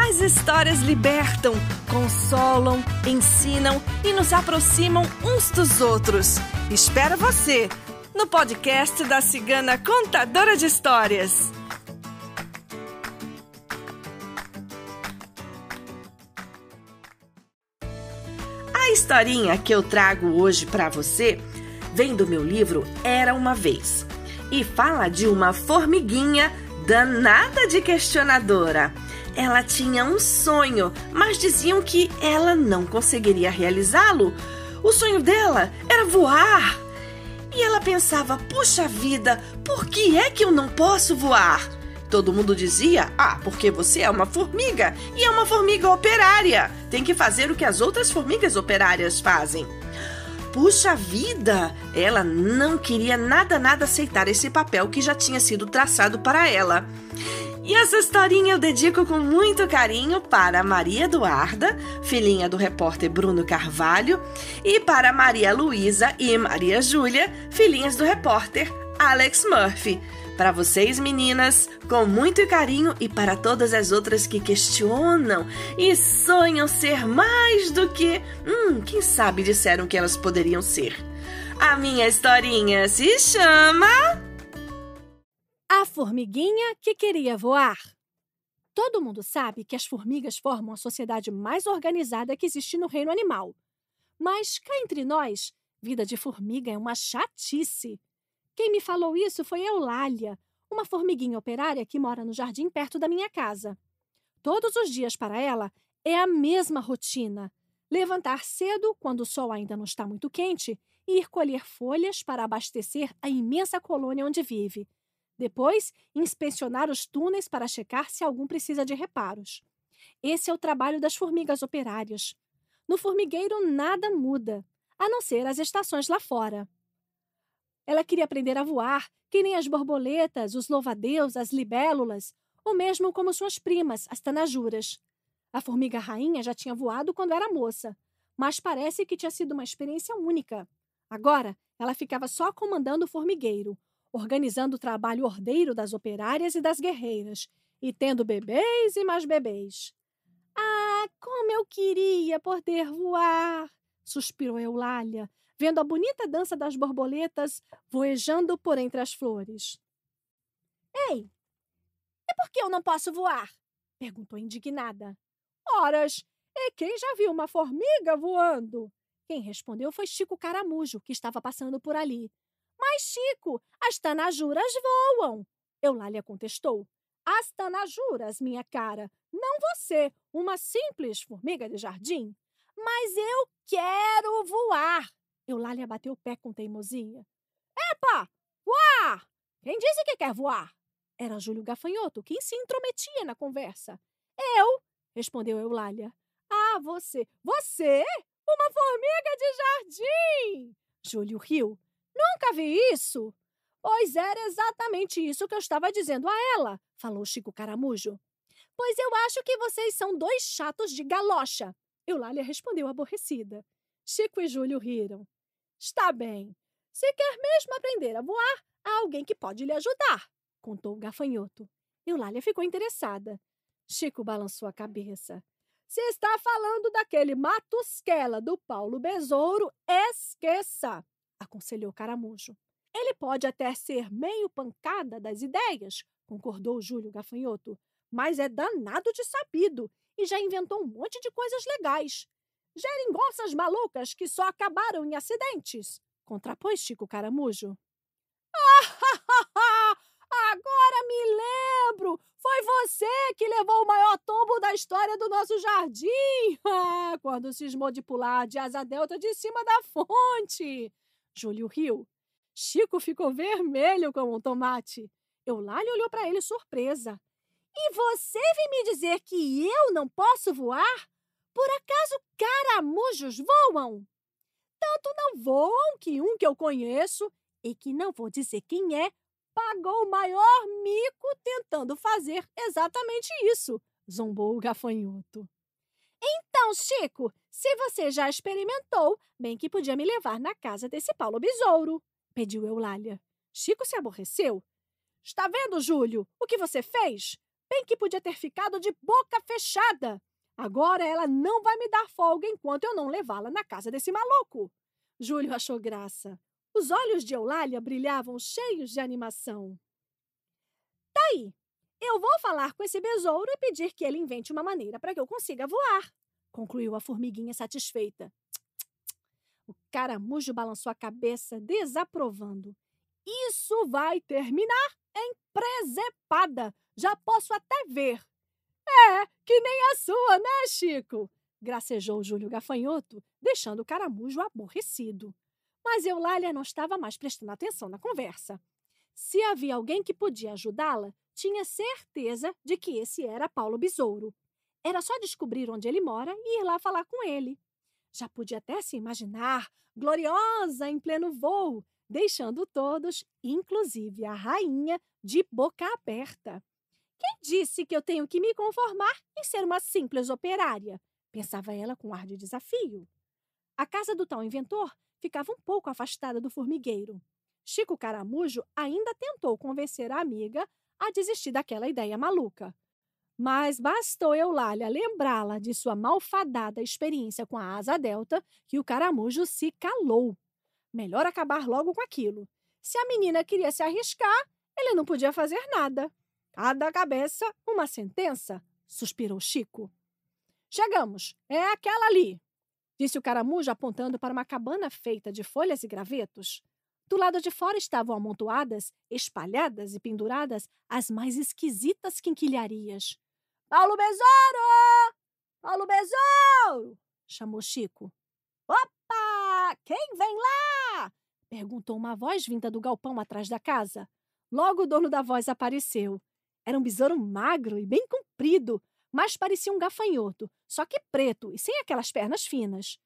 As histórias libertam, consolam, ensinam e nos aproximam uns dos outros. Espero você no podcast da Cigana Contadora de Histórias. A historinha que eu trago hoje para você vem do meu livro Era uma Vez e fala de uma formiguinha danada de questionadora ela tinha um sonho, mas diziam que ela não conseguiria realizá-lo. O sonho dela era voar. E ela pensava: puxa vida, por que é que eu não posso voar? Todo mundo dizia: ah, porque você é uma formiga e é uma formiga operária. Tem que fazer o que as outras formigas operárias fazem. Puxa vida! Ela não queria nada, nada aceitar esse papel que já tinha sido traçado para ela. E essa historinha eu dedico com muito carinho para Maria Eduarda, filhinha do repórter Bruno Carvalho, e para Maria Luísa e Maria Júlia, filhinhas do repórter Alex Murphy. Para vocês, meninas, com muito carinho e para todas as outras que questionam e sonham ser mais do que, hum, quem sabe disseram que elas poderiam ser. A minha historinha se chama a formiguinha que queria voar. Todo mundo sabe que as formigas formam a sociedade mais organizada que existe no reino animal. Mas cá entre nós, vida de formiga é uma chatice. Quem me falou isso foi Eulália, uma formiguinha operária que mora no jardim perto da minha casa. Todos os dias para ela é a mesma rotina: levantar cedo, quando o sol ainda não está muito quente, e ir colher folhas para abastecer a imensa colônia onde vive. Depois, inspecionar os túneis para checar se algum precisa de reparos. Esse é o trabalho das formigas operárias. No formigueiro nada muda, a não ser as estações lá fora. Ela queria aprender a voar, que nem as borboletas, os louvadeus, as libélulas, ou mesmo como suas primas, as tanajuras. A formiga rainha já tinha voado quando era moça, mas parece que tinha sido uma experiência única. Agora, ela ficava só comandando o formigueiro, organizando o trabalho ordeiro das operárias e das guerreiras, e tendo bebês e mais bebês. Ah, como eu queria poder voar! suspirou Eulália, vendo a bonita dança das borboletas voejando por entre as flores. Ei, e por que eu não posso voar? perguntou indignada. Horas, e quem já viu uma formiga voando? Quem respondeu foi Chico Caramujo, que estava passando por ali. Mas, Chico, as tanajuras voam. Eulália contestou. As tanajuras, minha cara, não você, uma simples formiga de jardim. Mas eu quero voar. Eulália bateu o pé com teimosia. Epa! Voar! Quem disse que quer voar? Era Júlio Gafanhoto, que se intrometia na conversa. Eu, respondeu Eulália. Ah, você. Você? Uma formiga de jardim! Júlio riu. Nunca vi isso! Pois era exatamente isso que eu estava dizendo a ela, falou Chico Caramujo. Pois eu acho que vocês são dois chatos de galocha. Eulália respondeu aborrecida. Chico e Júlio riram. Está bem. Se quer mesmo aprender a voar, há alguém que pode lhe ajudar, contou o gafanhoto. Eulália ficou interessada. Chico balançou a cabeça. Se está falando daquele Matusquela do Paulo Besouro, esqueça aconselhou Caramujo. Ele pode até ser meio pancada das ideias, concordou Júlio Gafanhoto, mas é danado de sabido e já inventou um monte de coisas legais. Geringonças malucas que só acabaram em acidentes, contrapôs Chico Caramujo. Ah, agora me lembro! Foi você que levou o maior tombo da história do nosso jardim! Ah, quando cismou de pular de asa delta de cima da fonte! Júlio riu. Chico ficou vermelho como um tomate. Eulália olhou para ele surpresa. E você vem me dizer que eu não posso voar? Por acaso caramujos voam? entanto, não voam que um que eu conheço e que não vou dizer quem é, pagou o maior mico tentando fazer exatamente isso, zombou o gafanhoto. Então, Chico, se você já experimentou, bem que podia me levar na casa desse Paulo Besouro, pediu Eulália. Chico se aborreceu. Está vendo, Júlio, o que você fez? Bem que podia ter ficado de boca fechada. Agora ela não vai me dar folga enquanto eu não levá-la na casa desse maluco. Júlio achou graça. Os olhos de Eulália brilhavam cheios de animação. Tá aí. Eu vou falar com esse besouro e pedir que ele invente uma maneira para que eu consiga voar, concluiu a formiguinha satisfeita. O caramujo balançou a cabeça, desaprovando. Isso vai terminar em presepada. Já posso até ver. É, que nem a sua, né, Chico? Gracejou Júlio Gafanhoto, deixando o caramujo aborrecido. Mas Eulália não estava mais prestando atenção na conversa. Se havia alguém que podia ajudá-la, tinha certeza de que esse era Paulo Besouro. Era só descobrir onde ele mora e ir lá falar com ele. Já podia até se imaginar gloriosa em pleno voo, deixando todos, inclusive a rainha, de boca aberta. Quem disse que eu tenho que me conformar em ser uma simples operária? Pensava ela com ar de desafio. A casa do tal inventor ficava um pouco afastada do formigueiro. Chico Caramujo ainda tentou convencer a amiga a desistir daquela ideia maluca. Mas bastou Eulália lembrá-la de sua malfadada experiência com a asa delta que o caramujo se calou. Melhor acabar logo com aquilo. Se a menina queria se arriscar, ele não podia fazer nada. Cada cabeça, uma sentença, suspirou Chico. Chegamos, é aquela ali, disse o caramujo apontando para uma cabana feita de folhas e gravetos. Do lado de fora estavam amontoadas, espalhadas e penduradas as mais esquisitas quinquilharias. Paulo Besouro! Paulo Besouro! chamou Chico. Opa! Quem vem lá? perguntou uma voz vinda do galpão atrás da casa. Logo o dono da voz apareceu. Era um besouro magro e bem comprido, mas parecia um gafanhoto, só que preto e sem aquelas pernas finas.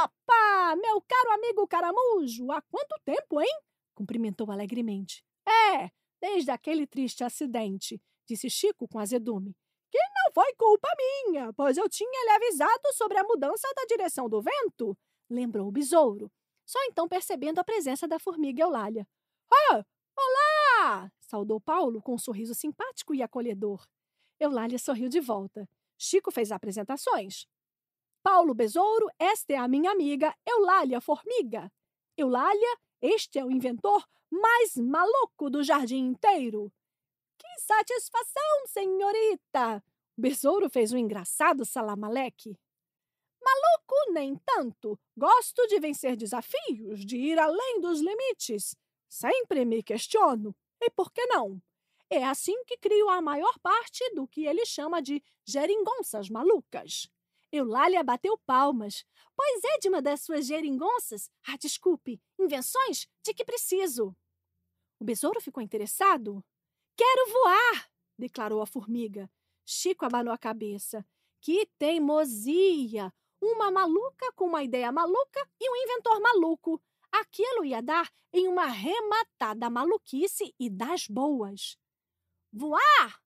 Opa, meu caro amigo caramujo, há quanto tempo, hein? cumprimentou alegremente. É, desde aquele triste acidente, disse Chico com azedume que não foi culpa minha, pois eu tinha lhe avisado sobre a mudança da direção do vento, lembrou o besouro, só então percebendo a presença da formiga Eulália. Ah, olá! saudou Paulo com um sorriso simpático e acolhedor. Eulália sorriu de volta. Chico fez apresentações. Paulo Besouro, esta é a minha amiga Eulália Formiga. Eulália, este é o inventor mais maluco do jardim inteiro. Que satisfação, senhorita! O besouro fez um engraçado salamaleque. Maluco, nem tanto. Gosto de vencer desafios, de ir além dos limites. Sempre me questiono. E por que não? É assim que crio a maior parte do que ele chama de geringonças malucas. Eulália bateu palmas. Pois é de uma das suas geringonças. Ah, desculpe, invenções de que preciso. O besouro ficou interessado. Quero voar! declarou a formiga. Chico abanou a cabeça. Que teimosia! Uma maluca com uma ideia maluca e um inventor maluco. Aquilo ia dar em uma rematada maluquice e das boas. Voar?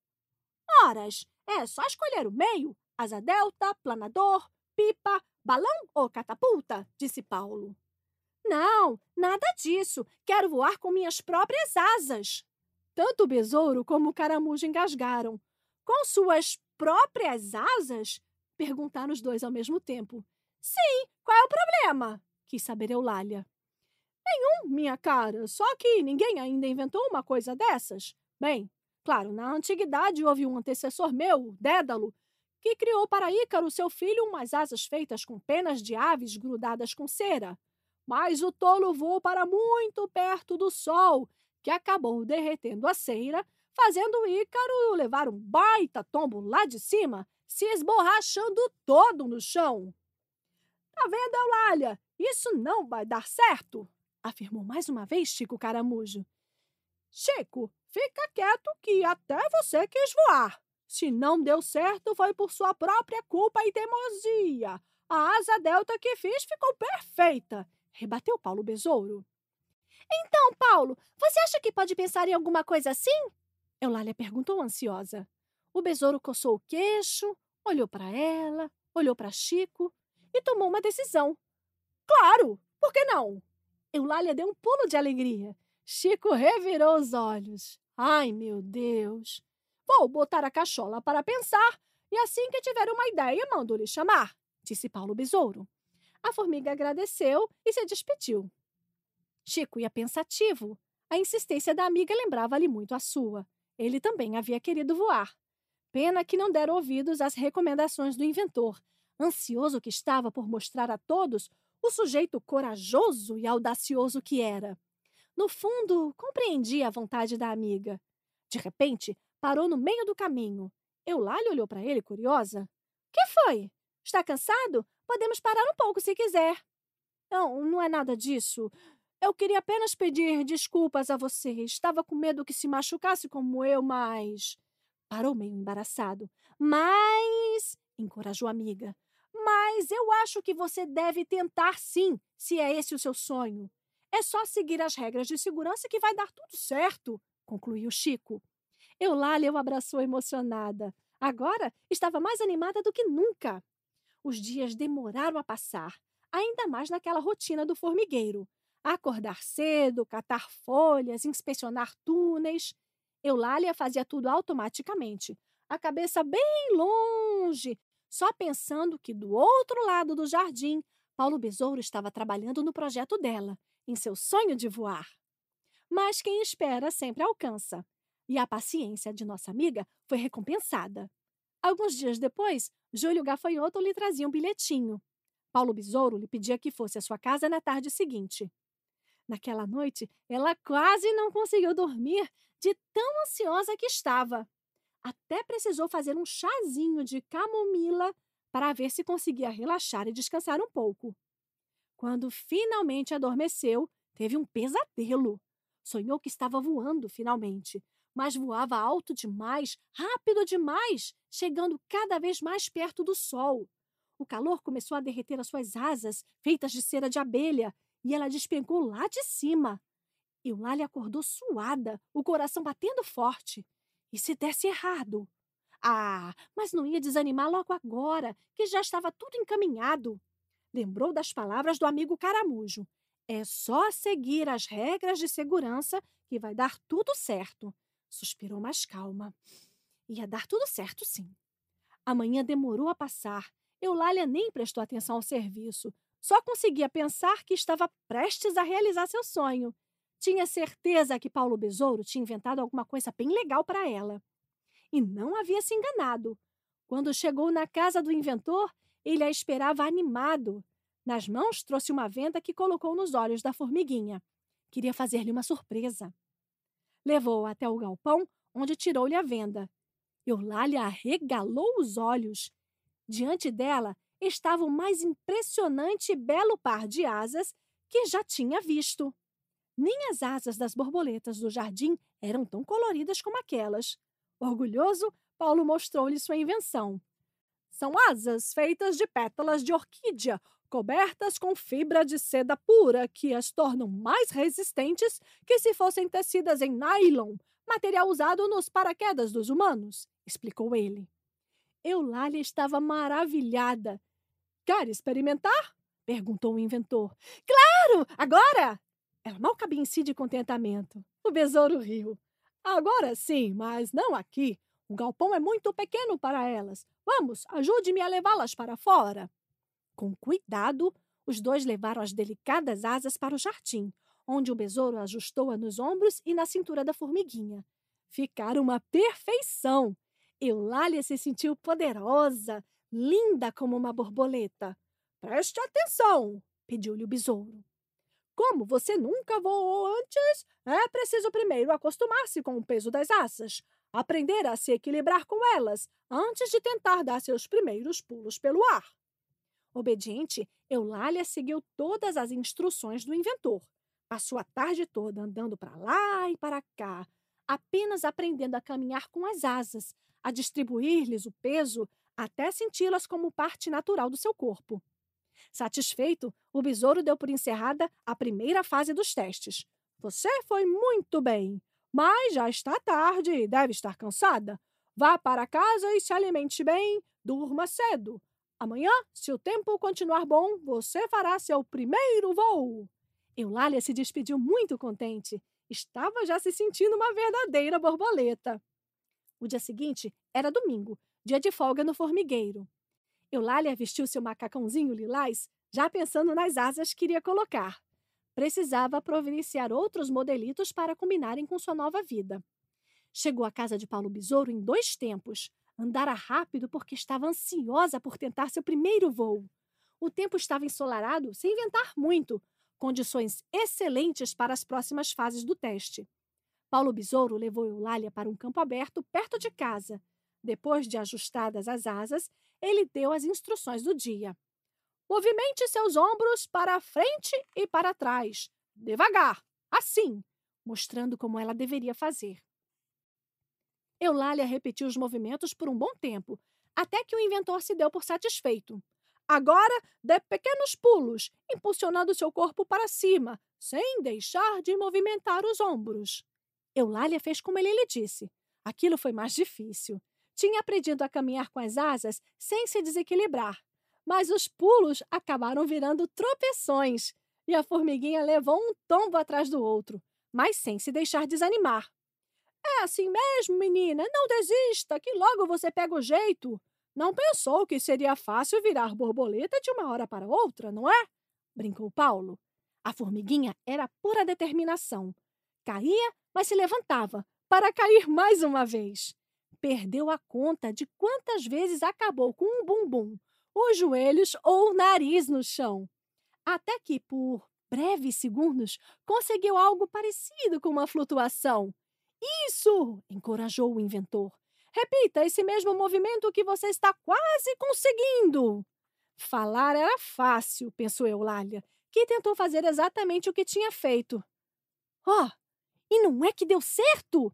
Horas, é só escolher o meio: asa delta, planador, pipa, balão ou catapulta, disse Paulo. Não, nada disso. Quero voar com minhas próprias asas. Tanto o besouro como o caramujo engasgaram. Com suas próprias asas? Perguntaram os dois ao mesmo tempo. Sim, qual é o problema? Quis saber Eulália. Nenhum, minha cara, só que ninguém ainda inventou uma coisa dessas. Bem, claro, na antiguidade houve um antecessor meu, Dédalo, que criou para Ícaro, seu filho, umas asas feitas com penas de aves grudadas com cera. Mas o tolo voou para muito perto do sol que acabou derretendo a cera, fazendo Ícaro levar um baita tombo lá de cima, se esborrachando todo no chão. Tá vendo, Eulália? Isso não vai dar certo, afirmou mais uma vez Chico Caramujo. Chico, fica quieto que até você quis voar. Se não deu certo, foi por sua própria culpa e teimosia. A asa delta que fiz ficou perfeita. rebateu Paulo Besouro. Então, Paulo, você acha que pode pensar em alguma coisa assim? Eulália perguntou ansiosa. O besouro coçou o queixo, olhou para ela, olhou para Chico e tomou uma decisão. Claro, por que não? Eulália deu um pulo de alegria. Chico revirou os olhos. Ai, meu Deus! Vou botar a cachola para pensar e assim que tiver uma ideia, mando lhe chamar, disse Paulo Besouro. A formiga agradeceu e se despediu. Chico ia pensativo. A insistência da amiga lembrava-lhe muito a sua. Ele também havia querido voar. Pena que não deram ouvidos às recomendações do inventor, ansioso que estava por mostrar a todos o sujeito corajoso e audacioso que era. No fundo, compreendia a vontade da amiga. De repente, parou no meio do caminho. Eulália olhou para ele, curiosa. Que foi? Está cansado? Podemos parar um pouco se quiser. Não, não é nada disso. Eu queria apenas pedir desculpas a você. Estava com medo que se machucasse como eu, mas. Parou meio embaraçado. Mas. encorajou a amiga. Mas eu acho que você deve tentar sim, se é esse o seu sonho. É só seguir as regras de segurança que vai dar tudo certo, concluiu Chico. Eulália o abraçou emocionada. Agora estava mais animada do que nunca. Os dias demoraram a passar, ainda mais naquela rotina do formigueiro acordar cedo, catar folhas, inspecionar túneis. Eulália fazia tudo automaticamente, a cabeça bem longe, só pensando que do outro lado do jardim, Paulo Besouro estava trabalhando no projeto dela, em seu sonho de voar. Mas quem espera sempre alcança. E a paciência de nossa amiga foi recompensada. Alguns dias depois, Júlio Gafanhoto lhe trazia um bilhetinho. Paulo Besouro lhe pedia que fosse à sua casa na tarde seguinte. Naquela noite, ela quase não conseguiu dormir de tão ansiosa que estava. Até precisou fazer um chazinho de camomila para ver se conseguia relaxar e descansar um pouco. Quando finalmente adormeceu, teve um pesadelo. Sonhou que estava voando finalmente, mas voava alto demais, rápido demais, chegando cada vez mais perto do sol. O calor começou a derreter as suas asas, feitas de cera de abelha, e ela despencou lá de cima. Eulália acordou suada, o coração batendo forte. E se desse errado? Ah, mas não ia desanimar logo agora, que já estava tudo encaminhado. Lembrou das palavras do amigo Caramujo. É só seguir as regras de segurança que vai dar tudo certo. Suspirou mais calma. Ia dar tudo certo, sim. A manhã demorou a passar. Eulália nem prestou atenção ao serviço. Só conseguia pensar que estava prestes a realizar seu sonho. Tinha certeza que Paulo Besouro tinha inventado alguma coisa bem legal para ela. E não havia se enganado. Quando chegou na casa do inventor, ele a esperava animado. Nas mãos trouxe uma venda que colocou nos olhos da formiguinha. Queria fazer-lhe uma surpresa. Levou-a até o galpão, onde tirou-lhe a venda. Eulália arregalou os olhos. Diante dela estava o mais impressionante e belo par de asas que já tinha visto. Nem as asas das borboletas do jardim eram tão coloridas como aquelas. Orgulhoso, Paulo mostrou-lhe sua invenção. São asas feitas de pétalas de orquídea, cobertas com fibra de seda pura, que as tornam mais resistentes que se fossem tecidas em nylon, material usado nos paraquedas dos humanos, explicou ele. Eulália estava maravilhada Quer experimentar? perguntou o inventor. Claro! Agora! Ela mal cabia em si de contentamento. O besouro riu. Agora sim, mas não aqui. O galpão é muito pequeno para elas. Vamos, ajude-me a levá-las para fora. Com cuidado, os dois levaram as delicadas asas para o jardim, onde o besouro ajustou-a nos ombros e na cintura da formiguinha. Ficaram uma perfeição. Eulália se sentiu poderosa, linda como uma borboleta. Preste atenção, pediu-lhe o besouro. Como você nunca voou antes, é preciso primeiro acostumar-se com o peso das asas, aprender a se equilibrar com elas antes de tentar dar seus primeiros pulos pelo ar. Obediente, Eulália seguiu todas as instruções do inventor. Passou a tarde toda andando para lá e para cá, apenas aprendendo a caminhar com as asas, a distribuir-lhes o peso até senti-las como parte natural do seu corpo. Satisfeito, o besouro deu por encerrada a primeira fase dos testes. Você foi muito bem, mas já está tarde e deve estar cansada. Vá para casa e se alimente bem, durma cedo. Amanhã, se o tempo continuar bom, você fará seu primeiro voo. Eulália se despediu muito contente. Estava já se sentindo uma verdadeira borboleta. O dia seguinte era domingo, dia de folga no formigueiro. Eulália vestiu seu macacãozinho lilás, já pensando nas asas que iria colocar. Precisava providenciar outros modelitos para combinarem com sua nova vida. Chegou à casa de Paulo Besouro em dois tempos. Andara rápido porque estava ansiosa por tentar seu primeiro voo. O tempo estava ensolarado, sem ventar muito, condições excelentes para as próximas fases do teste. Paulo Besouro levou Eulália para um campo aberto perto de casa. Depois de ajustadas as asas, ele deu as instruções do dia. Movimente seus ombros para frente e para trás, devagar, assim, mostrando como ela deveria fazer. Eulália repetiu os movimentos por um bom tempo, até que o inventor se deu por satisfeito. Agora dê pequenos pulos, impulsionando seu corpo para cima, sem deixar de movimentar os ombros. Eulália fez como ele lhe disse. Aquilo foi mais difícil. Tinha aprendido a caminhar com as asas sem se desequilibrar, mas os pulos acabaram virando tropeções e a formiguinha levou um tombo atrás do outro, mas sem se deixar desanimar. É assim mesmo, menina, não desista, que logo você pega o jeito. Não pensou que seria fácil virar borboleta de uma hora para outra, não é? brincou Paulo. A formiguinha era pura determinação. Caía, mas se levantava para cair mais uma vez. Perdeu a conta de quantas vezes acabou com um bumbum, os joelhos ou o nariz no chão. Até que, por breves segundos, conseguiu algo parecido com uma flutuação. Isso! encorajou o inventor. Repita esse mesmo movimento que você está quase conseguindo. Falar era fácil, pensou Eulália, que tentou fazer exatamente o que tinha feito. Oh, e não é que deu certo?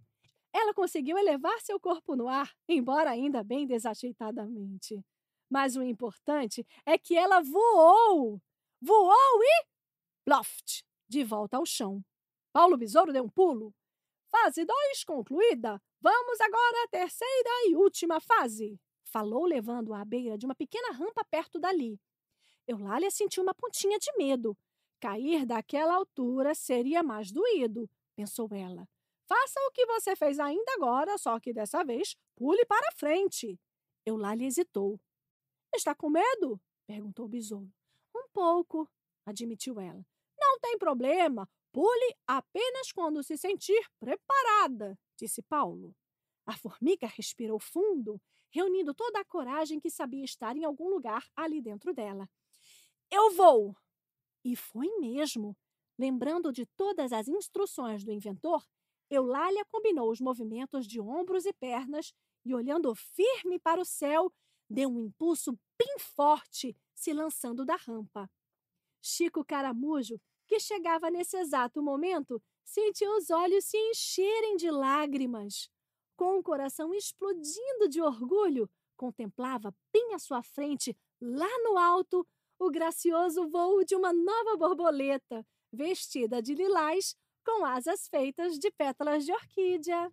Ela conseguiu elevar seu corpo no ar, embora ainda bem desajeitadamente. Mas o importante é que ela voou! Voou e. Loft! De volta ao chão. Paulo Besouro deu um pulo. Fase 2 concluída. Vamos agora à terceira e última fase, falou, levando-a à beira de uma pequena rampa perto dali. Eulália sentiu uma pontinha de medo. Cair daquela altura seria mais doído, pensou ela. Faça o que você fez ainda agora, só que dessa vez pule para frente. Eulália hesitou. Está com medo? perguntou o besouro. Um pouco, admitiu ela. Não tem problema. Pule apenas quando se sentir preparada, disse Paulo. A formiga respirou fundo, reunindo toda a coragem que sabia estar em algum lugar ali dentro dela. Eu vou! E foi mesmo. Lembrando de todas as instruções do inventor, Eulália combinou os movimentos de ombros e pernas e, olhando firme para o céu, deu um impulso bem forte, se lançando da rampa. Chico Caramujo que chegava nesse exato momento, sentiu os olhos se encherem de lágrimas. Com o coração explodindo de orgulho, contemplava bem à sua frente, lá no alto, o gracioso voo de uma nova borboleta, vestida de lilás, com asas feitas de pétalas de orquídea.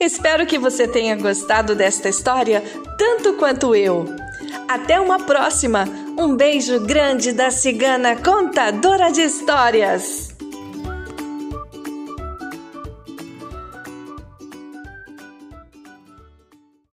Espero que você tenha gostado desta história tanto quanto eu. Até uma próxima! Um beijo grande da cigana contadora de histórias!